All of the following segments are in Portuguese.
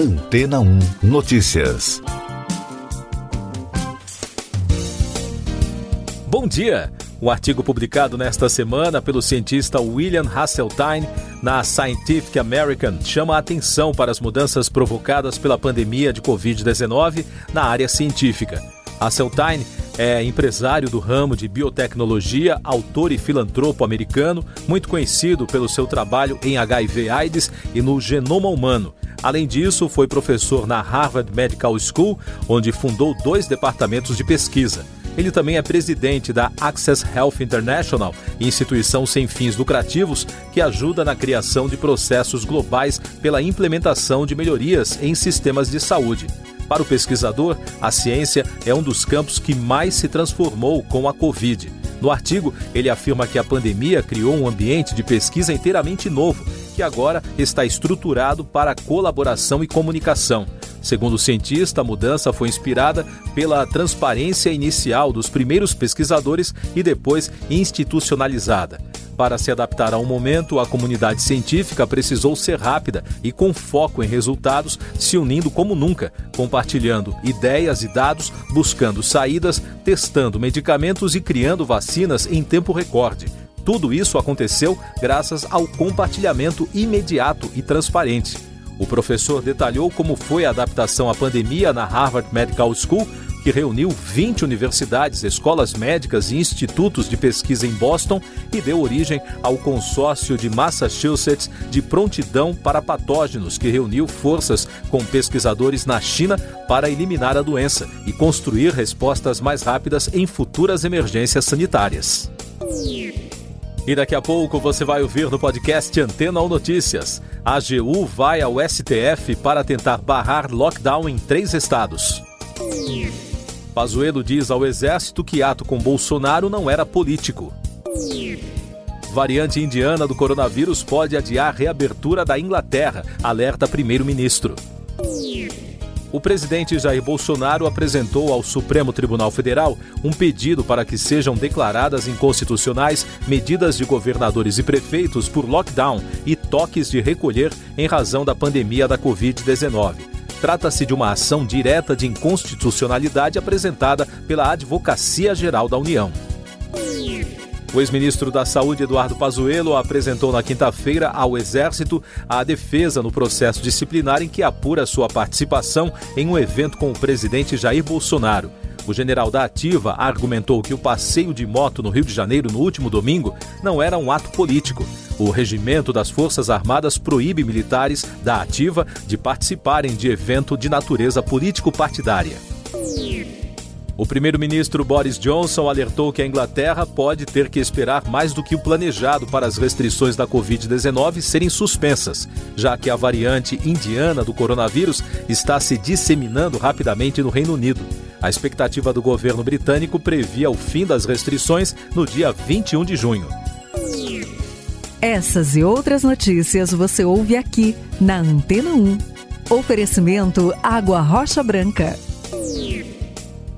Antena 1 Notícias. Bom dia! Um artigo publicado nesta semana pelo cientista William Hasseltine na Scientific American chama a atenção para as mudanças provocadas pela pandemia de Covid-19 na área científica. Hasseltine é empresário do ramo de biotecnologia, autor e filantropo americano, muito conhecido pelo seu trabalho em HIV/AIDS e no genoma humano. Além disso, foi professor na Harvard Medical School, onde fundou dois departamentos de pesquisa. Ele também é presidente da Access Health International, instituição sem fins lucrativos que ajuda na criação de processos globais pela implementação de melhorias em sistemas de saúde. Para o pesquisador, a ciência é um dos campos que mais se transformou com a Covid. No artigo, ele afirma que a pandemia criou um ambiente de pesquisa inteiramente novo, que agora está estruturado para colaboração e comunicação. Segundo o cientista, a mudança foi inspirada pela transparência inicial dos primeiros pesquisadores e depois institucionalizada. Para se adaptar ao momento, a comunidade científica precisou ser rápida e com foco em resultados, se unindo como nunca, compartilhando ideias e dados, buscando saídas, testando medicamentos e criando vacinas em tempo recorde. Tudo isso aconteceu graças ao compartilhamento imediato e transparente. O professor detalhou como foi a adaptação à pandemia na Harvard Medical School, que reuniu 20 universidades, escolas médicas e institutos de pesquisa em Boston e deu origem ao consórcio de Massachusetts de prontidão para patógenos, que reuniu forças com pesquisadores na China para eliminar a doença e construir respostas mais rápidas em futuras emergências sanitárias. E daqui a pouco você vai ouvir no podcast Antena ou Notícias. A AGU vai ao STF para tentar barrar lockdown em três estados. Pazuello diz ao Exército que ato com Bolsonaro não era político. Variante indiana do coronavírus pode adiar reabertura da Inglaterra, alerta primeiro-ministro. O presidente Jair Bolsonaro apresentou ao Supremo Tribunal Federal um pedido para que sejam declaradas inconstitucionais medidas de governadores e prefeitos por lockdown e toques de recolher em razão da pandemia da Covid-19. Trata-se de uma ação direta de inconstitucionalidade apresentada pela Advocacia Geral da União. O ex-ministro da Saúde, Eduardo Pazuello, apresentou na quinta-feira ao Exército a defesa no processo disciplinar em que apura sua participação em um evento com o presidente Jair Bolsonaro. O general da Ativa argumentou que o passeio de moto no Rio de Janeiro no último domingo não era um ato político. O regimento das Forças Armadas proíbe militares da Ativa de participarem de evento de natureza político-partidária. O primeiro-ministro Boris Johnson alertou que a Inglaterra pode ter que esperar mais do que o planejado para as restrições da Covid-19 serem suspensas, já que a variante indiana do coronavírus está se disseminando rapidamente no Reino Unido. A expectativa do governo britânico previa o fim das restrições no dia 21 de junho. Essas e outras notícias você ouve aqui na Antena 1. Oferecimento Água Rocha Branca.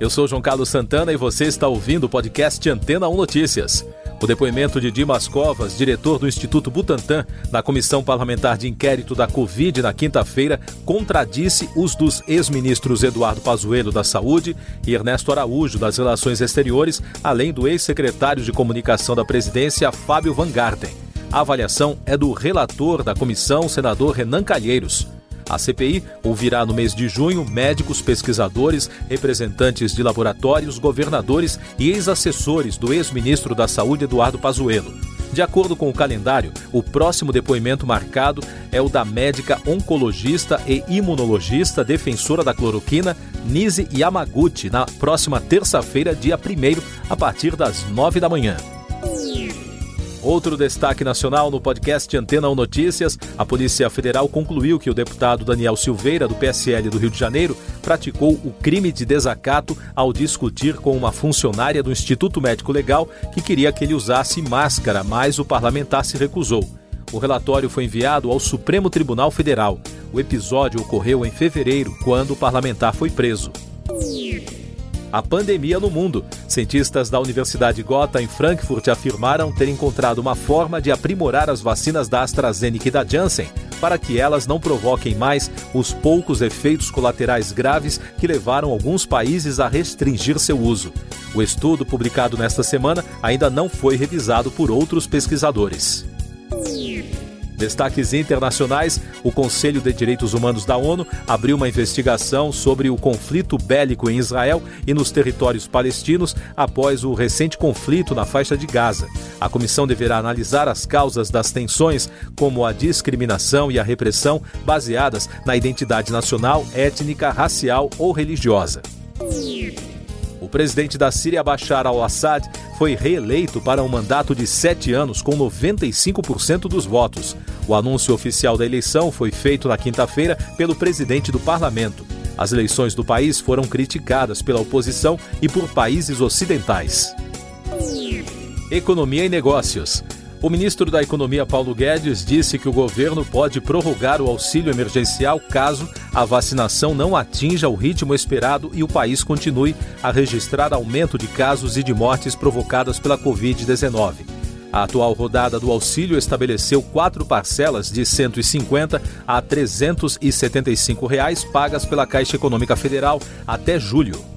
Eu sou João Carlos Santana e você está ouvindo o podcast Antena 1 Notícias. O depoimento de Dimas Covas, diretor do Instituto Butantan, na Comissão Parlamentar de Inquérito da Covid na quinta-feira, contradisse os dos ex-ministros Eduardo Pazuello da Saúde e Ernesto Araújo das Relações Exteriores, além do ex-secretário de Comunicação da Presidência, Fábio Van Garten. A avaliação é do relator da comissão, senador Renan Calheiros. A CPI ouvirá no mês de junho médicos, pesquisadores, representantes de laboratórios, governadores e ex-assessores do ex-ministro da Saúde Eduardo Pazuello. De acordo com o calendário, o próximo depoimento marcado é o da médica oncologista e imunologista defensora da cloroquina, Nise Yamaguchi, na próxima terça-feira, dia 1 a partir das 9 da manhã. Outro destaque nacional no podcast Antena 1 Notícias: a Polícia Federal concluiu que o deputado Daniel Silveira, do PSL do Rio de Janeiro, praticou o crime de desacato ao discutir com uma funcionária do Instituto Médico Legal que queria que ele usasse máscara, mas o parlamentar se recusou. O relatório foi enviado ao Supremo Tribunal Federal. O episódio ocorreu em fevereiro, quando o parlamentar foi preso a pandemia no mundo. Cientistas da Universidade Gotha, em Frankfurt, afirmaram ter encontrado uma forma de aprimorar as vacinas da AstraZeneca e da Janssen para que elas não provoquem mais os poucos efeitos colaterais graves que levaram alguns países a restringir seu uso. O estudo, publicado nesta semana, ainda não foi revisado por outros pesquisadores. Destaques internacionais: o Conselho de Direitos Humanos da ONU abriu uma investigação sobre o conflito bélico em Israel e nos territórios palestinos após o recente conflito na faixa de Gaza. A comissão deverá analisar as causas das tensões, como a discriminação e a repressão baseadas na identidade nacional, étnica, racial ou religiosa. O presidente da Síria, Bashar al-Assad, foi reeleito para um mandato de sete anos com 95% dos votos. O anúncio oficial da eleição foi feito na quinta-feira pelo presidente do parlamento. As eleições do país foram criticadas pela oposição e por países ocidentais. Economia e Negócios. O ministro da Economia Paulo Guedes disse que o governo pode prorrogar o auxílio emergencial caso a vacinação não atinja o ritmo esperado e o país continue a registrar aumento de casos e de mortes provocadas pela Covid-19. A atual rodada do auxílio estabeleceu quatro parcelas de R$ 150 a 375 reais pagas pela Caixa Econômica Federal até julho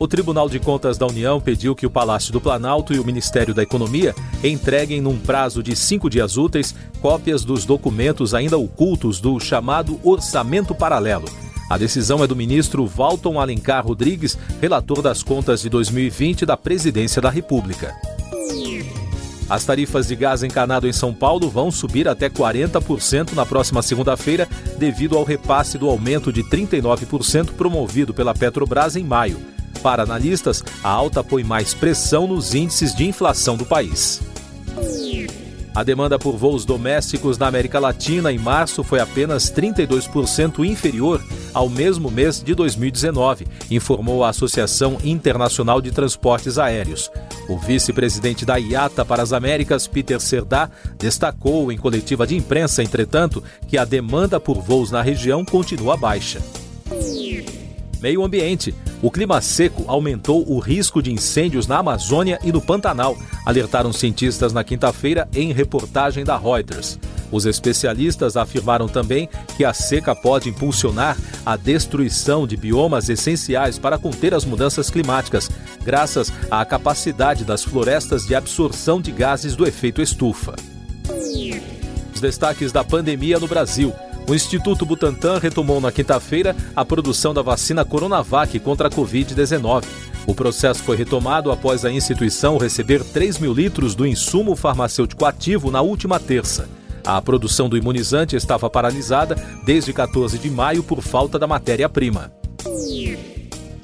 o Tribunal de Contas da União pediu que o Palácio do Planalto e o Ministério da Economia entreguem, num prazo de cinco dias úteis, cópias dos documentos ainda ocultos do chamado Orçamento Paralelo. A decisão é do ministro Walton Alencar Rodrigues, relator das contas de 2020 da Presidência da República. As tarifas de gás encanado em São Paulo vão subir até 40% na próxima segunda-feira, devido ao repasse do aumento de 39% promovido pela Petrobras em maio. Para analistas, a alta põe mais pressão nos índices de inflação do país. A demanda por voos domésticos na América Latina em março foi apenas 32% inferior ao mesmo mês de 2019, informou a Associação Internacional de Transportes Aéreos. O vice-presidente da IATA para as Américas, Peter Serdá, destacou em coletiva de imprensa, entretanto, que a demanda por voos na região continua baixa. Meio Ambiente. O clima seco aumentou o risco de incêndios na Amazônia e no Pantanal, alertaram cientistas na quinta-feira em reportagem da Reuters. Os especialistas afirmaram também que a seca pode impulsionar a destruição de biomas essenciais para conter as mudanças climáticas, graças à capacidade das florestas de absorção de gases do efeito estufa. Os destaques da pandemia no Brasil. O Instituto Butantan retomou na quinta-feira a produção da vacina Coronavac contra a Covid-19. O processo foi retomado após a instituição receber 3 mil litros do insumo farmacêutico ativo na última terça. A produção do imunizante estava paralisada desde 14 de maio por falta da matéria-prima.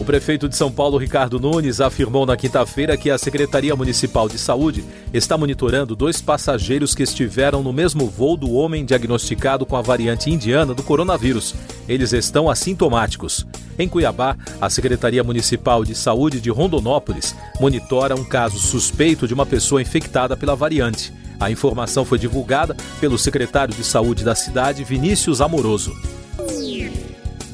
O prefeito de São Paulo, Ricardo Nunes, afirmou na quinta-feira que a Secretaria Municipal de Saúde está monitorando dois passageiros que estiveram no mesmo voo do homem diagnosticado com a variante indiana do coronavírus. Eles estão assintomáticos. Em Cuiabá, a Secretaria Municipal de Saúde de Rondonópolis monitora um caso suspeito de uma pessoa infectada pela variante. A informação foi divulgada pelo secretário de Saúde da cidade, Vinícius Amoroso.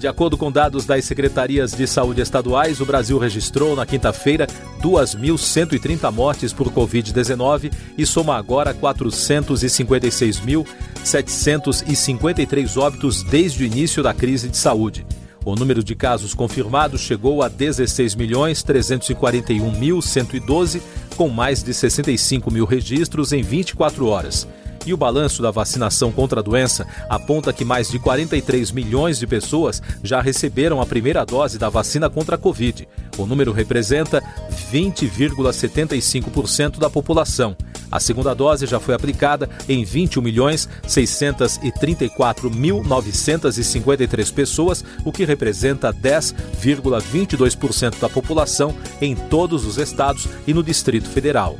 De acordo com dados das secretarias de saúde estaduais, o Brasil registrou na quinta-feira 2.130 mortes por Covid-19 e soma agora 456.753 óbitos desde o início da crise de saúde. O número de casos confirmados chegou a 16.341.112, com mais de 65 mil registros em 24 horas. E o balanço da vacinação contra a doença aponta que mais de 43 milhões de pessoas já receberam a primeira dose da vacina contra a Covid. O número representa 20,75% da população. A segunda dose já foi aplicada em 21 milhões 634.953 pessoas, o que representa 10,22% da população em todos os estados e no Distrito Federal.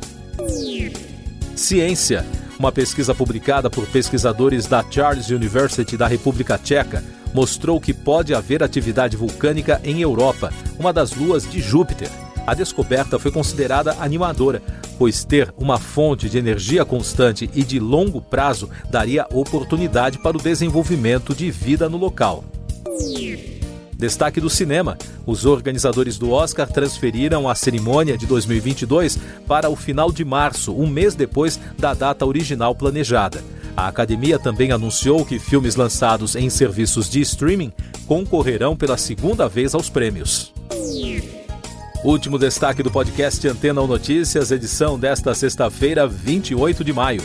Ciência. Uma pesquisa publicada por pesquisadores da Charles University da República Tcheca mostrou que pode haver atividade vulcânica em Europa, uma das luas de Júpiter. A descoberta foi considerada animadora, pois ter uma fonte de energia constante e de longo prazo daria oportunidade para o desenvolvimento de vida no local. Destaque do cinema: os organizadores do Oscar transferiram a cerimônia de 2022 para o final de março, um mês depois da data original planejada. A academia também anunciou que filmes lançados em serviços de streaming concorrerão pela segunda vez aos prêmios. Último destaque do podcast Antena ou Notícias, edição desta sexta-feira, 28 de maio.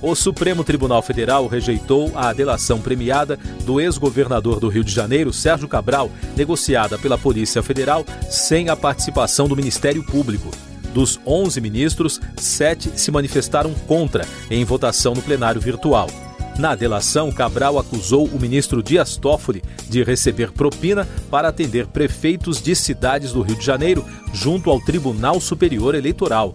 O Supremo Tribunal Federal rejeitou a delação premiada do ex-governador do Rio de Janeiro, Sérgio Cabral, negociada pela Polícia Federal sem a participação do Ministério Público. Dos 11 ministros, sete se manifestaram contra em votação no plenário virtual. Na delação, Cabral acusou o ministro Dias Toffoli de receber propina para atender prefeitos de cidades do Rio de Janeiro junto ao Tribunal Superior Eleitoral.